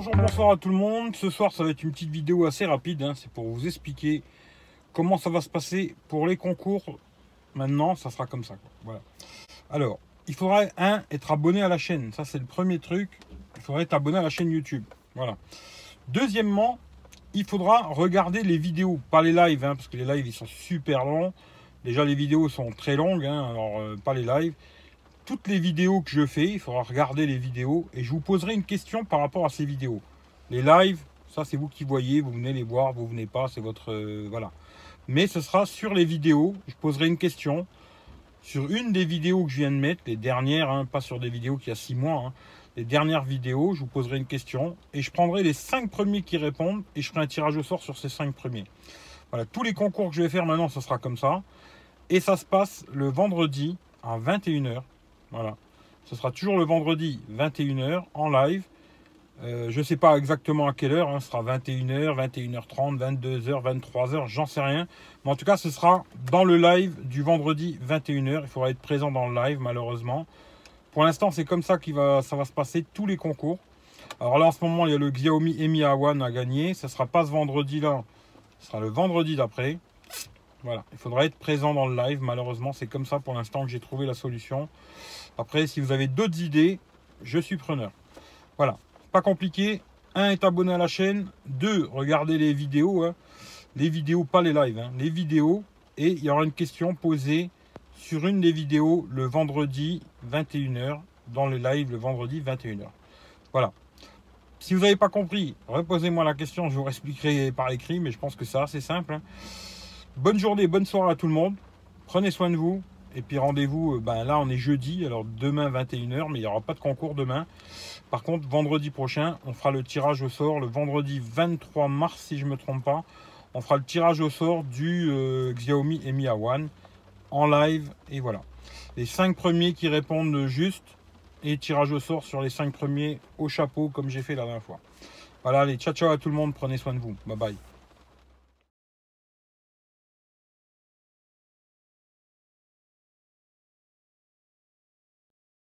bonjour, bonsoir à tout le monde. Ce soir, ça va être une petite vidéo assez rapide. hein. C'est pour vous expliquer comment ça va se passer pour les concours. Maintenant, ça sera comme ça. Voilà. Alors, il faudrait, un, être abonné à la chaîne. Ça, c'est le premier truc. Il faudrait être abonné à la chaîne YouTube. Voilà. Deuxièmement, il faudra regarder les vidéos, pas les lives, hein, parce que les lives, ils sont super longs. Déjà, les vidéos sont très longues, hein, alors euh, pas les lives toutes les vidéos que je fais, il faudra regarder les vidéos et je vous poserai une question par rapport à ces vidéos. Les lives, ça c'est vous qui voyez, vous venez les voir, vous venez pas, c'est votre euh, voilà. Mais ce sera sur les vidéos, je poserai une question sur une des vidéos que je viens de mettre, les dernières, hein, pas sur des vidéos qui a six mois, hein, les dernières vidéos, je vous poserai une question et je prendrai les cinq premiers qui répondent et je ferai un tirage au sort sur ces cinq premiers. Voilà, tous les concours que je vais faire maintenant, ce sera comme ça. Et ça se passe le vendredi à 21h. Voilà. Ce sera toujours le vendredi 21h en live. Euh, je ne sais pas exactement à quelle heure. hein. Ce sera 21h, 21h30, 22h, 23h, j'en sais rien. Mais en tout cas, ce sera dans le live du vendredi 21h. Il faudra être présent dans le live, malheureusement. Pour l'instant, c'est comme ça que va, ça va se passer tous les concours. Alors là, en ce moment, il y a le Xiaomi Mi A1 à gagner. Ce ne sera pas ce vendredi-là. Ce sera le vendredi d'après. Voilà, il faudra être présent dans le live. Malheureusement, c'est comme ça pour l'instant que j'ai trouvé la solution. Après, si vous avez d'autres idées, je suis preneur. Voilà, pas compliqué. Un est abonné à la chaîne. Deux, regardez les vidéos. hein. Les vidéos, pas les lives. hein. Les vidéos. Et il y aura une question posée sur une des vidéos le vendredi 21h. Dans le live le vendredi 21h. Voilà. Si vous n'avez pas compris, reposez-moi la question. Je vous expliquerai par écrit. Mais je pense que c'est assez simple. hein. Bonne journée, bonne soirée à tout le monde. Prenez soin de vous. Et puis rendez-vous, ben là on est jeudi, alors demain 21h, mais il n'y aura pas de concours demain. Par contre, vendredi prochain, on fera le tirage au sort, le vendredi 23 mars si je ne me trompe pas. On fera le tirage au sort du euh, Xiaomi Mi A1 en live. Et voilà. Les 5 premiers qui répondent juste et tirage au sort sur les 5 premiers au chapeau comme j'ai fait la dernière fois. Voilà, allez, ciao ciao à tout le monde, prenez soin de vous. Bye bye.